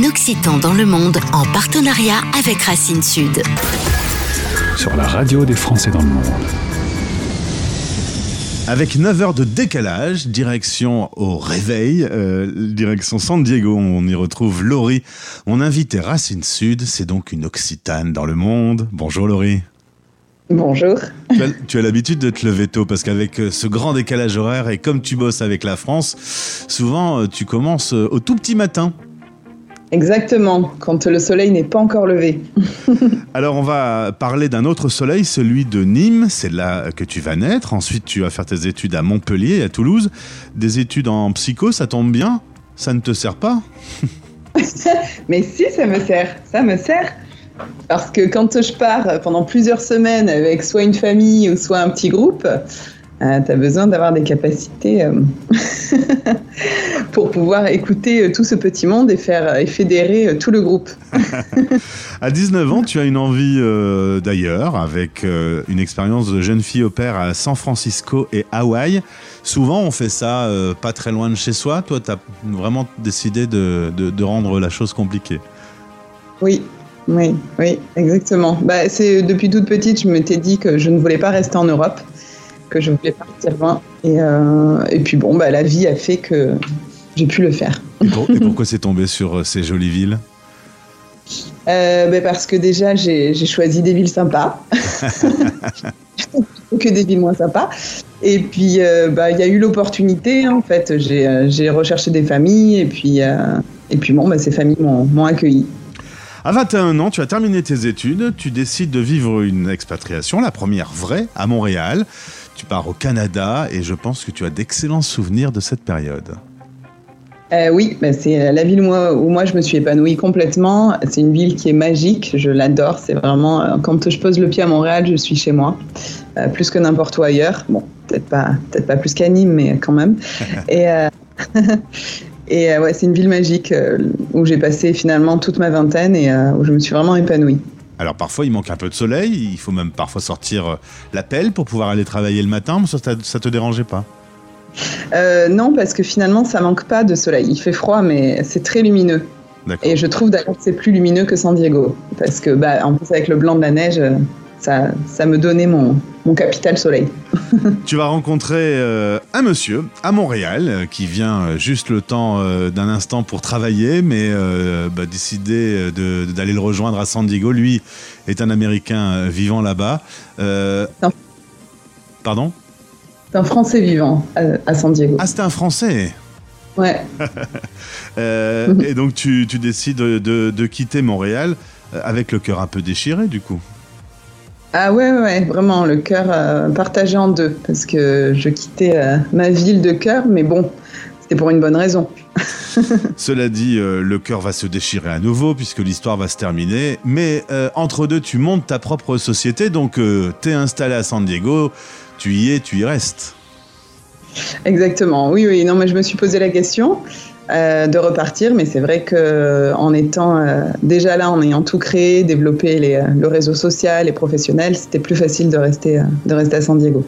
un Occitan dans le monde en partenariat avec Racine Sud. Sur la radio des Français dans le monde. Avec 9 heures de décalage, direction au réveil, euh, direction San Diego, on y retrouve Laurie. Mon invité Racine Sud, c'est donc une Occitane dans le monde. Bonjour Laurie. Bonjour. Tu as, as l'habitude de te lever tôt parce qu'avec euh, ce grand décalage horaire et comme tu bosses avec la France, souvent euh, tu commences au tout petit matin. Exactement, quand le soleil n'est pas encore levé. Alors on va parler d'un autre soleil, celui de Nîmes, c'est là que tu vas naître. Ensuite tu vas faire tes études à Montpellier et à Toulouse. Des études en psycho, ça tombe bien Ça ne te sert pas? Mais si, ça me sert, ça me sert. Parce que quand je pars pendant plusieurs semaines avec soit une famille ou soit un petit groupe, euh, tu as besoin d'avoir des capacités euh, pour pouvoir écouter euh, tout ce petit monde et faire et fédérer euh, tout le groupe. À 19 ans, tu as une envie euh, d'ailleurs, avec une expérience de jeune fille au père à San Francisco et Hawaï. Souvent, on fait ça pas très loin de chez soi. Toi, tu as vraiment décidé de, de- de rendre la chose compliquée. Oui, oui, oui, exactement. Bah, c'est depuis toute petite, je m'étais dit que je ne voulais pas rester en Europe, que je voulais partir loin. Et, euh, et puis bon, bah, la vie a fait que j'ai pu le faire. Et, pour- et pourquoi c'est tombé sur euh, ces jolies villes? Euh, bah, parce que déjà, j'ai choisi des villes sympas. que des villes moins sympas. Et puis, euh, bah, il y a eu l'opportunité, en fait. J'ai euh, recherché des familles et puis, euh, et puis bon, bah, ces familles m'ont m'ont accueilli. À 21 ans, tu as terminé tes études, tu décides de vivre une expatriation, la première vraie, à Montréal. Tu pars au Canada et je pense que tu as d'excellents souvenirs de cette période. Euh, oui, bah, c'est la ville où moi, où moi je me suis épanouie complètement. C'est une ville qui est magique, je l'adore. C'est vraiment, euh, quand je pose le pied à Montréal, je suis chez moi, euh, plus que n'importe où ailleurs. Bon, peut-être pas, peut-être pas plus qu'à Nîmes, mais quand même. et euh, et euh, ouais, c'est une ville magique euh, où j'ai passé finalement toute ma vingtaine et euh, où je me suis vraiment épanouie. Alors parfois il manque un peu de soleil, il faut même parfois sortir euh, la pelle pour pouvoir aller travailler le matin, mais ça, ça, te dérangeait pas? Euh, non, parce que finalement, ça manque pas de soleil. Il fait froid, mais c'est très lumineux. Et je trouve d'ailleurs que c'est plus lumineux que San Diego. Parce que, bah, en plus, avec le blanc de la neige, euh, ça, ça me donnait mon, mon capital soleil. Tu vas rencontrer euh, un monsieur à Montréal euh, qui vient euh, juste le temps euh, d'un instant pour travailler, mais bah, décider de- de- d'aller le rejoindre à San Diego. Lui est un Américain vivant là-bas. Pardon? C'est un Français vivant à, à San Diego. Ah, c'était un Français? Ouais. Et donc tu, tu décides de, de quitter Montréal avec le cœur un peu déchiré du coup. Ah ouais, ouais, vraiment, le cœur euh, partagé en deux. Parce que je quittais euh, ma ville de cœur, mais bon, c'était pour une bonne raison. Cela dit, euh, le cœur va se déchirer à nouveau puisque l'histoire va se terminer. Mais entre deux, tu montes ta propre société, donc t'es installé à San Diego, tu y es, tu y restes. Exactement. Oui, oui. Non, mais je me suis posé la question euh, de repartir, mais c'est vrai que en étant euh, déjà là, en ayant tout créé, développé euh, le réseau social et professionnel, c'était plus facile de rester, euh, de rester à San Diego.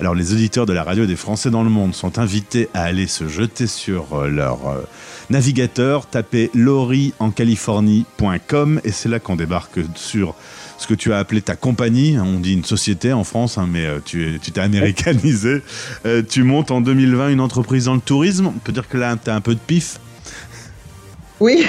Alors les auditeurs de la radio des Français dans le monde sont invités à aller se jeter sur euh, leur euh, navigateur, taper loriencalifornie.com et c'est là qu'on débarque sur ce que tu as appelé ta compagnie. On dit une société en France, hein, mais euh, tu es- tu t'es américanisé. Euh, tu montes en 2020 une entreprise dans le tourisme. On peut dire que là, tu as un peu de pif. Oui.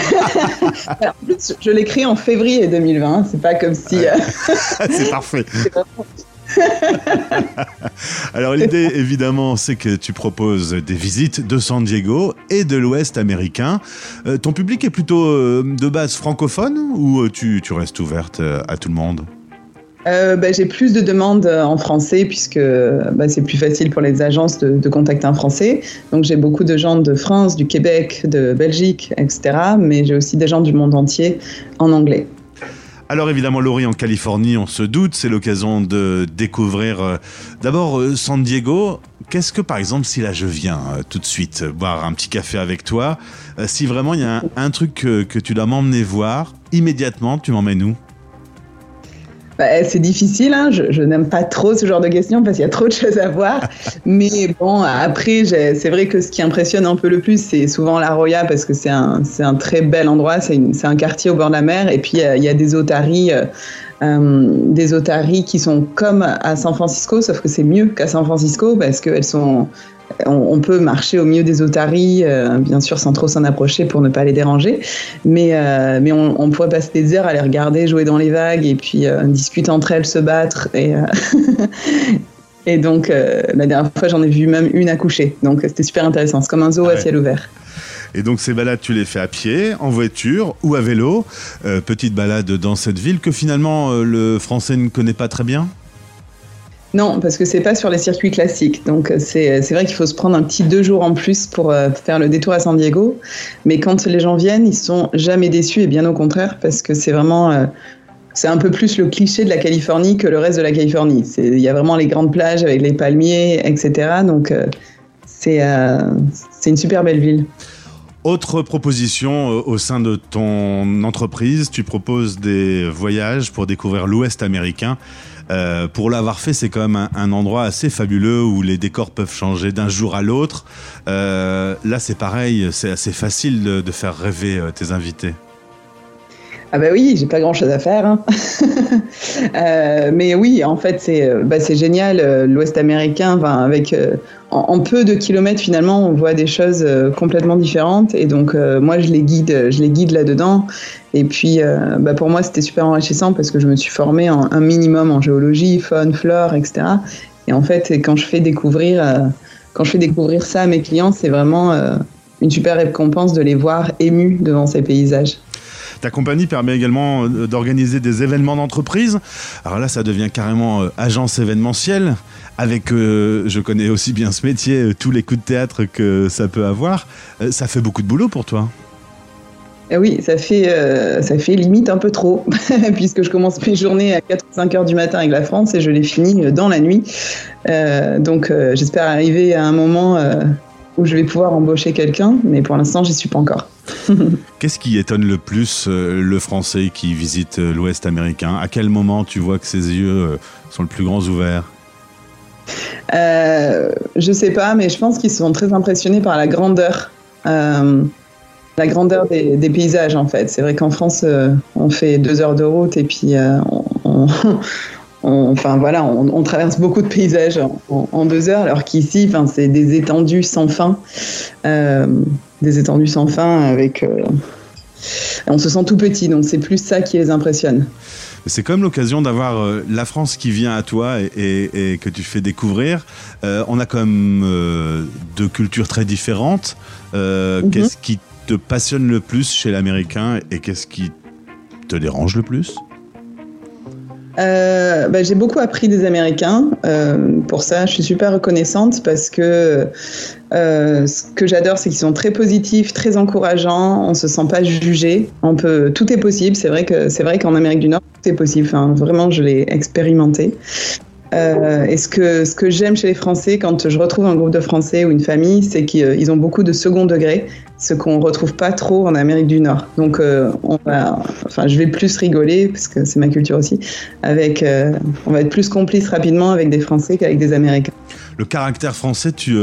Alors, en plus, je l'ai créé en février 2020. C'est pas comme si. euh, c'est parfait. Alors l'idée évidemment c'est que tu proposes des visites de San Diego et de l'Ouest américain. Euh, ton public est plutôt euh, de base francophone ou euh, tu, restes ouverte à tout le monde? Bah, j'ai plus de demandes en français puisque bah, c'est plus facile pour les agences de contacter un français. Donc j'ai beaucoup de gens de France, du Québec, de Belgique, etc. Mais j'ai aussi des gens du monde entier en anglais. Alors évidemment, Laurie, en Californie, on se doute, c'est l'occasion de découvrir euh, d'abord euh, San Diego. Qu'est-ce que, par exemple, si là je viens euh, tout de suite boire un petit café avec toi, si vraiment il y a un, un truc que, que tu dois m'emmener voir, immédiatement, tu m'emmènes où? Bah, c'est difficile, hein. je, n'aime pas trop ce genre de questions parce qu'il y a trop de choses à voir. Mais bon, après, c'est vrai que ce qui impressionne un peu le plus, c'est souvent la Roya parce que c'est un, un, très bel endroit, c'est un quartier au bord de la mer et puis il y, a des otaries. Euh, euh, des otaries qui sont comme à San Francisco, sauf que c'est mieux qu'à San Francisco parce qu'elles sont on, peut marcher au milieu des otaries, euh, bien sûr sans trop s'en approcher pour ne pas les déranger, mais, euh, mais on, pourrait passer des heures à les regarder jouer dans les vagues et puis euh, discuter entre elles, se battre. Et, et donc la dernière fois j'en ai vu même une accoucher, donc c'était super intéressant, c'est comme un zoo à ciel ouvert. Et donc ces balades, tu les fais à pied, en voiture ou à vélo. petite balade dans cette ville que finalement le français ne connaît pas très bien non, parce que c'est pas sur les circuits classiques. Donc c'est vrai qu'il faut se prendre un petit deux jours en plus pour euh, faire le détour à San Diego. Mais quand les gens viennent, ils sont jamais déçus et bien au contraire parce que c'est vraiment euh, c'est un peu plus le cliché de la Californie que le reste de la Californie. Il y a vraiment les grandes plages avec les palmiers, etc. Donc euh, c'est une super belle ville. Autre proposition au sein de ton entreprise, tu proposes des voyages pour découvrir l'Ouest américain. Euh, pour l'avoir fait, c'est quand même un, endroit assez fabuleux où les décors peuvent changer d'un jour à l'autre. Euh, là, c'est pareil, c'est assez facile de, faire rêver euh, tes invités. Ah bah oui, j'ai pas grand chose à faire. Hein. mais oui, en fait, c'est bah génial. L'Ouest américain, avec en, peu de kilomètres finalement, on voit des choses complètement différentes. Et donc moi, je les guide, je les guide là-dedans. Et puis, euh, bah pour moi, c'était super enrichissant parce que je me suis formée en, un minimum en géologie, faune, flore, etc. Et en fait, quand je fais découvrir, euh, quand je fais découvrir ça à mes clients, c'est vraiment euh, une super récompense de les voir émus devant ces paysages. Ta compagnie permet également d'organiser des événements d'entreprise. Alors là, ça devient carrément agence événementielle, avec, je connais aussi bien ce métier, tous les coups de théâtre que ça peut avoir. ça fait beaucoup de boulot pour toi. Eh oui, ça fait, euh, ça fait limite un peu trop, puisque je commence mes journées à 4 ou 5 heures du matin avec la France et je les finis dans la nuit. Euh, donc euh, j'espère arriver à un moment où je vais pouvoir embaucher quelqu'un, mais pour l'instant, j'y suis pas encore. Qu'est-ce qui étonne le plus le Français qui visite l'Ouest américain? À quel moment tu vois que ses yeux sont le plus grands ouverts? Je sais pas, mais je pense qu'ils sont très impressionnés par la grandeur la grandeur des, paysages en fait. C'est vrai qu'en France, euh, on fait deux heures de route et puis euh, on, enfin voilà, on, traverse beaucoup de paysages en, deux heures, alors qu'ici, enfin, c'est des étendues sans fin, euh, des étendues sans fin avec. on se sent tout petit, donc c'est plus ça qui les impressionne. C'est comme l'occasion d'avoir la France qui vient à toi et, que tu fais découvrir. on a quand même deux cultures très différentes. Mhm. Qu'est-ce qui te passionne le plus chez l'américain et qu'est-ce qui te dérange le plus? Euh, bah, j'ai beaucoup appris des Américains. Euh, pour ça, je suis super reconnaissante parce que euh, ce que j'adore, c'est qu'ils sont très positifs, très encourageants. On se sent pas jugé. On peut, tout est possible. C'est vrai que c'est vrai qu'en Amérique du Nord, tout est possible. Enfin, vraiment, je l'ai expérimenté. Euh, et ce que, ce que j'aime chez les Français, quand je retrouve un groupe de Français ou une famille, c'est qu'ils ont beaucoup de second degré, ce qu'on ne retrouve pas trop en Amérique du Nord. Donc, euh, on va, enfin, je vais plus rigoler, parce que c'est ma culture aussi, avec, euh, on va être plus complice rapidement avec des Français qu'avec des Américains. Le caractère français, tu,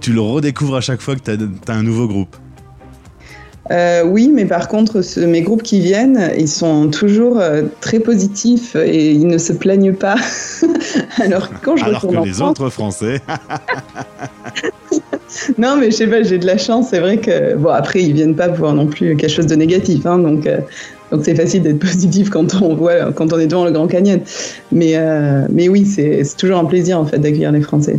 tu le redécouvres à chaque fois que tu as, un nouveau groupe euh, oui, mais par contre, mes groupes qui viennent, ils sont toujours euh, très positifs et ils ne se plaignent pas. Alors quand je Alors que les autres Français. non, mais je sais pas, j'ai de la chance. C'est vrai que bon, après, ils viennent pas pour non plus quelque chose de négatif, hein, donc. Euh, donc c'est facile d'être positif quand on voit, quand on est devant le Grand Canyon. Mais, mais oui, c'est toujours un plaisir en fait d'accueillir les Français.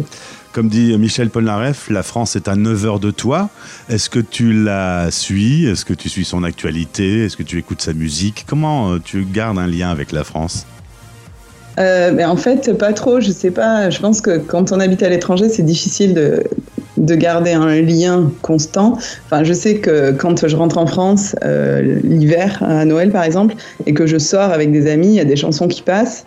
Comme dit Michel Polnareff, la France est à 9 heures de toi. Est-ce que tu la suis? Est-ce que tu suis son actualité? Est-ce que tu écoutes sa musique? Comment euh, tu gardes un lien avec la France? Euh, mais en fait, pas trop. Je sais pas. Je pense que quand on habite à l'étranger, c'est difficile de, de garder un lien constant. Enfin, je sais que quand je rentre en France euh, l'hiver à Noël par exemple et que je sors avec des amis, il y a des chansons qui passent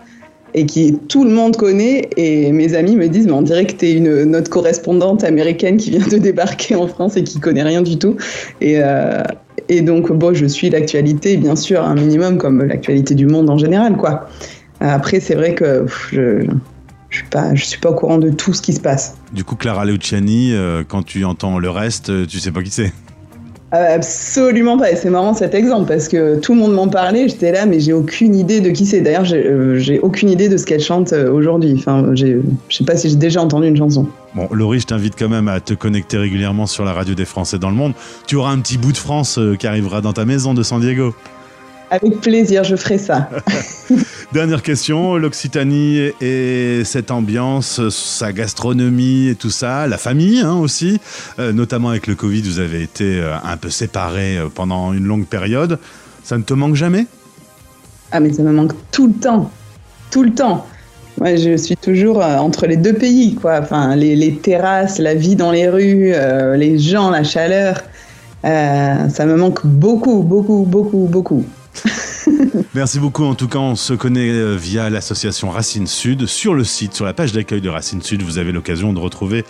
et qui tout le monde connaît. Et mes amis me disent, mais on dirait que tu es une, notre correspondante américaine qui vient de débarquer en France et qui connaît rien du tout. Et, euh, et donc, bon, je suis l'actualité, bien sûr, un minimum comme l'actualité du monde en général, quoi. Après, c'est vrai que je, je suis pas, suis pas au courant de tout ce qui se passe. Du coup, Clara Luciani, quand tu entends le reste, tu sais pas qui c'est. Euh, absolument pas. Et c'est marrant cet exemple parce que tout le monde m'en parlait. J'étais là, mais j'ai aucune idée de qui c'est. D'ailleurs, j'ai euh, aucune idée de ce qu'elle chante euh, aujourd'hui. Enfin, je sais pas si j'ai déjà entendu une chanson. Bon, Laurie, je t'invite quand même à te connecter régulièrement sur la radio des Français dans le monde. Tu auras un petit bout de France qui arrivera dans ta maison de San Diego. Avec plaisir, je ferai ça. Dernière question, l'Occitanie et cette ambiance, sa gastronomie et tout ça, la famille hein, aussi, euh, notamment avec le Covid, vous avez été euh, un peu séparés euh, pendant une longue période. Ça ne te manque jamais? Ah mais ça me manque tout le temps, tout le temps. Moi, je suis toujours entre les deux pays, quoi. Enfin, les, terrasses, la vie dans les rues, les gens, la chaleur. ça me manque beaucoup, beaucoup, beaucoup, beaucoup. Merci beaucoup. En tout cas, on se connaît euh, via l'association Racine Sud. Sur le site, sur la page d'accueil de Racine Sud, vous avez l'occasion de retrouver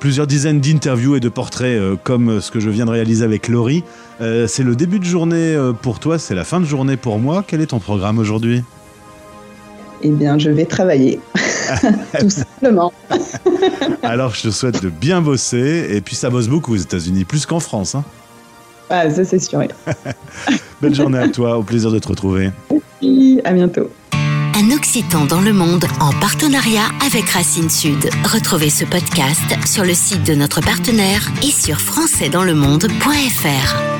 plusieurs dizaines d'interviews et de portraits euh, comme ce que je viens de réaliser avec Laurie. Euh, c'est le début de journée pour toi, c'est la fin de journée pour moi. Quel est ton programme aujourd'hui? Eh bien, je vais travailler. Tout simplement. Alors, je te souhaite de bien bosser. Et puis, ça bosse beaucoup aux États-Unis, plus qu'en France. Hein. Ah, ça, c'est sûr. Belle journée à toi, au plaisir de te retrouver. Merci, à bientôt. Un Occitan dans le monde en partenariat avec Racine Sud. Retrouvez ce podcast sur le site de notre partenaire et sur françaisdanslemonde.fr.